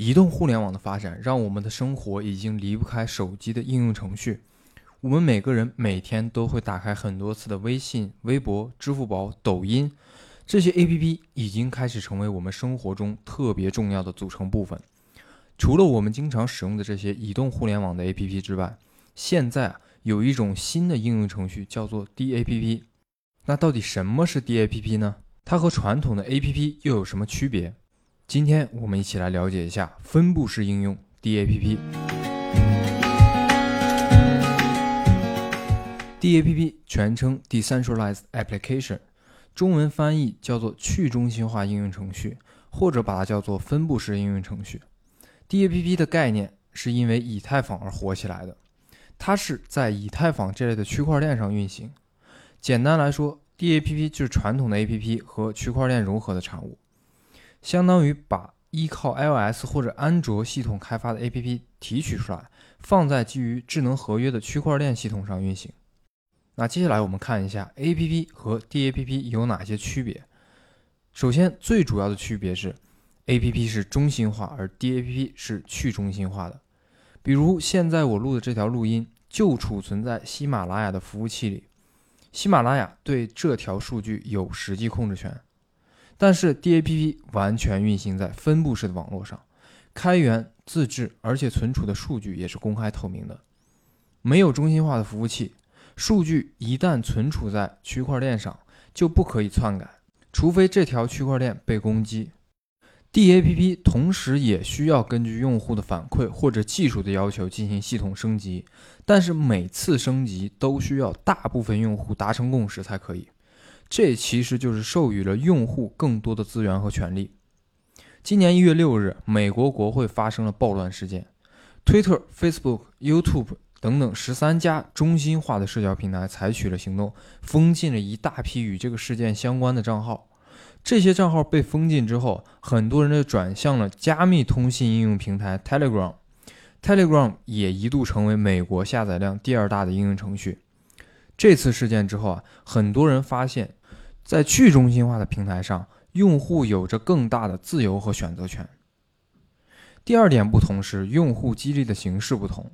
移动互联网的发展让我们的生活已经离不开手机的应用程序。我们每个人每天都会打开很多次的微信、微博、支付宝、抖音，这些 APP 已经开始成为我们生活中特别重要的组成部分。除了我们经常使用的这些移动互联网的 APP 之外，现在有一种新的应用程序叫做 DAPP。那到底什么是 DAPP 呢？它和传统的 APP 又有什么区别？今天我们一起来了解一下分布式应用 DAPP。DAPP 全称 Decentralized Application，中文翻译叫做去中心化应用程序，或者把它叫做分布式应用程序。DAPP 的概念是因为以太坊而火起来的，它是在以太坊这类的区块链上运行。简单来说，DAPP 就是传统的 APP 和区块链融合的产物，相当于把依靠 iOS 或者安卓系统开发的 APP 提取出来，放在基于智能合约的区块链系统上运行。那接下来我们看一下 A P P 和 D A P P 有哪些区别。首先，最主要的区别是 A P P 是中心化，而 D A P P 是去中心化的。比如现在我录的这条录音就储存在喜马拉雅的服务器里，喜马拉雅对这条数据有实际控制权。但是 D A P P 完全运行在分布式的网络上，开源自制，而且存储的数据也是公开透明的，没有中心化的服务器。数据一旦存储在区块链上，就不可以篡改，除非这条区块链被攻击。DAPP 同时也需要根据用户的反馈或者技术的要求进行系统升级，但是每次升级都需要大部分用户达成共识才可以。这其实就是授予了用户更多的资源和权利。今年一月六日，美国国会发生了暴乱事件，Twitter、Facebook、YouTube。等等，十三家中心化的社交平台采取了行动，封禁了一大批与这个事件相关的账号。这些账号被封禁之后，很多人就转向了加密通信应用平台 Telegram。Telegram 也一度成为美国下载量第二大的应用程序。这次事件之后啊，很多人发现，在去中心化的平台上，用户有着更大的自由和选择权。第二点不同是，用户激励的形式不同。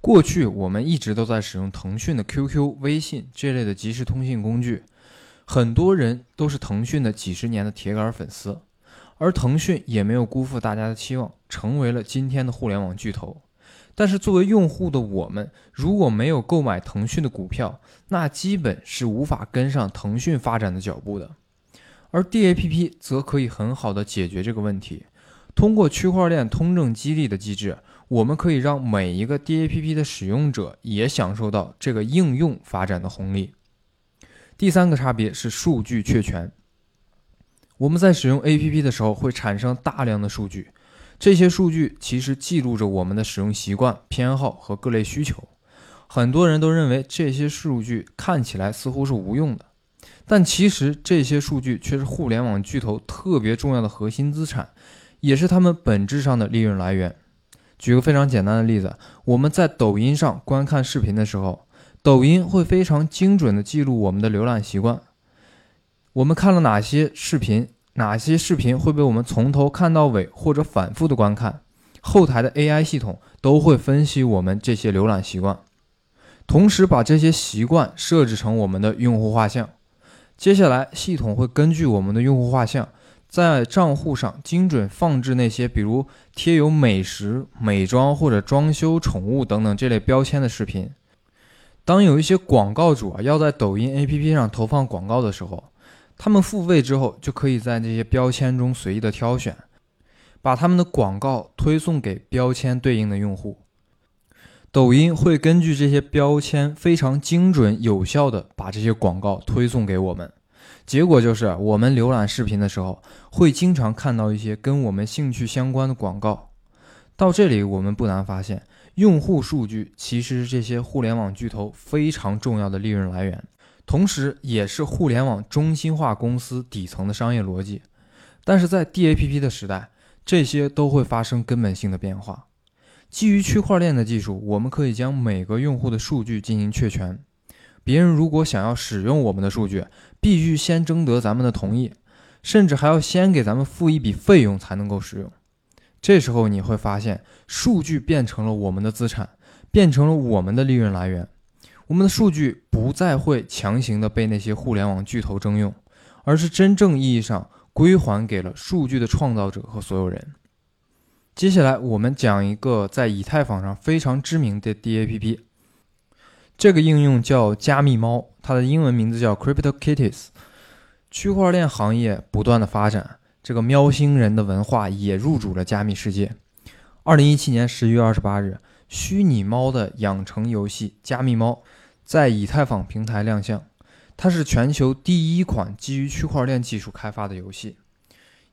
过去我们一直都在使用腾讯的 QQ、微信这类的即时通信工具，很多人都是腾讯的几十年的铁杆粉丝，而腾讯也没有辜负大家的期望，成为了今天的互联网巨头。但是作为用户的我们，如果没有购买腾讯的股票，那基本是无法跟上腾讯发展的脚步的。而 DAPP 则可以很好的解决这个问题，通过区块链通证激励的机制。我们可以让每一个 DAPP 的使用者也享受到这个应用发展的红利。第三个差别是数据确权。我们在使用 APP 的时候会产生大量的数据，这些数据其实记录着我们的使用习惯、偏好和各类需求。很多人都认为这些数据看起来似乎是无用的，但其实这些数据却是互联网巨头特别重要的核心资产，也是他们本质上的利润来源。举个非常简单的例子，我们在抖音上观看视频的时候，抖音会非常精准地记录我们的浏览习惯。我们看了哪些视频，哪些视频会被我们从头看到尾或者反复的观看，后台的 AI 系统都会分析我们这些浏览习惯，同时把这些习惯设置成我们的用户画像。接下来，系统会根据我们的用户画像。在账户上精准放置那些比如贴有美食、美妆或者装修、宠物等等这类标签的视频。当有一些广告主啊要在抖音 APP 上投放广告的时候，他们付费之后就可以在这些标签中随意的挑选，把他们的广告推送给标签对应的用户。抖音会根据这些标签非常精准有效的把这些广告推送给我们。结果就是，我们浏览视频的时候，会经常看到一些跟我们兴趣相关的广告。到这里，我们不难发现，用户数据其实是这些互联网巨头非常重要的利润来源，同时也是互联网中心化公司底层的商业逻辑。但是在 DAPP 的时代，这些都会发生根本性的变化。基于区块链的技术，我们可以将每个用户的数据进行确权。别人如果想要使用我们的数据，必须先征得咱们的同意，甚至还要先给咱们付一笔费用才能够使用。这时候你会发现，数据变成了我们的资产，变成了我们的利润来源。我们的数据不再会强行的被那些互联网巨头征用，而是真正意义上归还给了数据的创造者和所有人。接下来我们讲一个在以太坊上非常知名的 DAPP，这个应用叫加密猫，它的英文名字叫 CryptoKitties。区块链行业不断的发展，这个喵星人的文化也入主了加密世界。二零一七年十一月二十八日，虚拟猫的养成游戏《加密猫》在以太坊平台亮相。它是全球第一款基于区块链技术开发的游戏，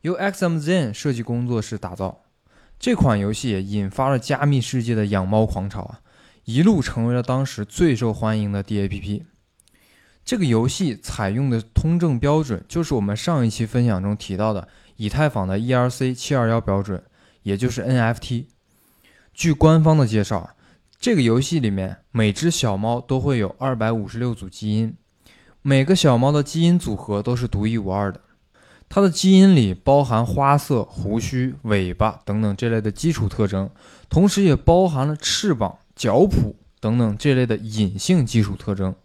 由 XMZN 设计工作室打造。这款游戏也引发了加密世界的养猫狂潮啊，一路成为了当时最受欢迎的 DAPP。这个游戏采用的通证标准就是我们上一期分享中提到的以太坊的 ERC 七二幺标准，也就是 NFT。据官方的介绍，这个游戏里面每只小猫都会有二百五十六组基因，每个小猫的基因组合都是独一无二的。它的基因里包含花色、胡须、尾巴等等这类的基础特征，同时也包含了翅膀、脚蹼等等这类的隐性基础特征。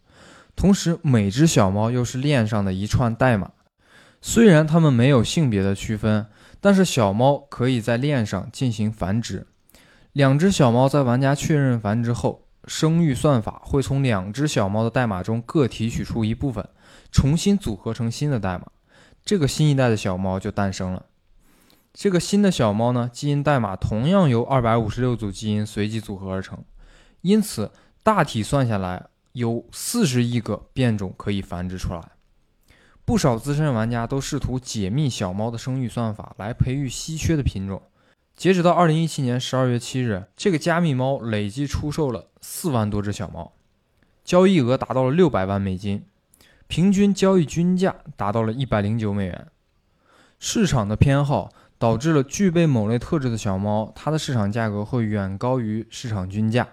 同时，每只小猫又是链上的一串代码。虽然它们没有性别的区分，但是小猫可以在链上进行繁殖。两只小猫在玩家确认繁殖后，生育算法会从两只小猫的代码中各提取出一部分，重新组合成新的代码。这个新一代的小猫就诞生了。这个新的小猫呢，基因代码同样由二百五十六组基因随机组合而成，因此大体算下来。有四十亿个变种可以繁殖出来，不少资深玩家都试图解密小猫的生育算法来培育稀缺的品种。截止到二零一七年十二月七日，这个加密猫累计出售了四万多只小猫，交易额达到了六百万美金，平均交易均价达到了一百零九美元。市场的偏好导致了具备某类特质的小猫，它的市场价格会远高于市场均价。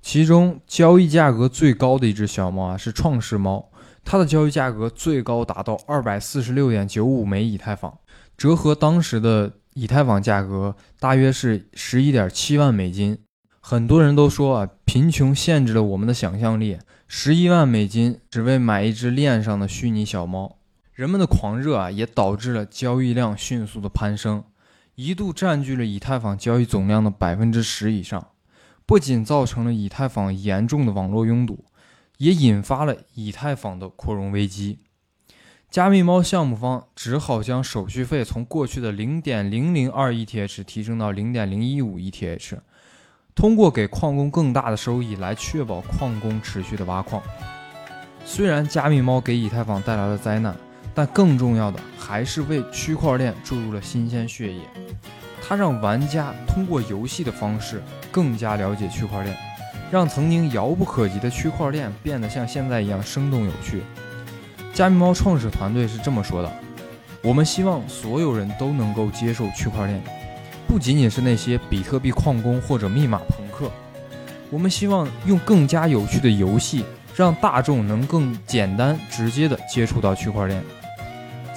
其中交易价格最高的一只小猫啊，是创世猫，它的交易价格最高达到二百四十六点九五枚以太坊，折合当时的以太坊价格大约是十一点七万美金。很多人都说啊，贫穷限制了我们的想象力，十一万美金只为买一只链上的虚拟小猫。人们的狂热啊，也导致了交易量迅速的攀升，一度占据了以太坊交易总量的百分之十以上。不仅造成了以太坊严重的网络拥堵，也引发了以太坊的扩容危机。加密猫项目方只好将手续费从过去的零点零零二 ETH 提升到零点零一五 ETH，通过给矿工更大的收益来确保矿工持续的挖矿。虽然加密猫给以太坊带来了灾难，但更重要的还是为区块链注入了新鲜血液。它让玩家通过游戏的方式更加了解区块链，让曾经遥不可及的区块链变得像现在一样生动有趣。加密猫创始团队是这么说的：“我们希望所有人都能够接受区块链，不仅仅是那些比特币矿工或者密码朋克。我们希望用更加有趣的游戏，让大众能更简单直接地接触到区块链。”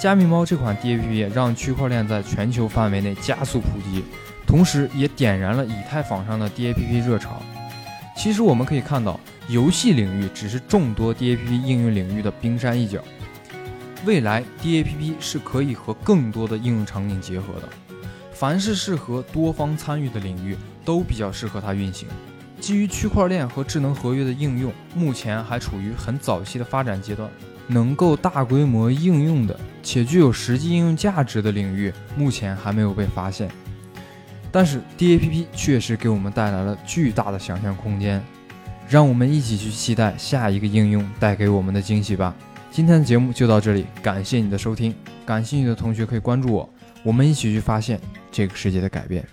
加密猫这款 DAPP 让区块链在全球范围内加速普及，同时也点燃了以太坊上的 DAPP 热潮。其实我们可以看到，游戏领域只是众多 DAPP 应用领域的冰山一角。未来 DAPP 是可以和更多的应用场景结合的。凡是适合多方参与的领域，都比较适合它运行。基于区块链和智能合约的应用，目前还处于很早期的发展阶段。能够大规模应用的且具有实际应用价值的领域，目前还没有被发现。但是 DAPP 确实给我们带来了巨大的想象空间，让我们一起去期待下一个应用带给我们的惊喜吧。今天的节目就到这里，感谢你的收听。感兴趣的同学可以关注我，我们一起去发现这个世界的改变。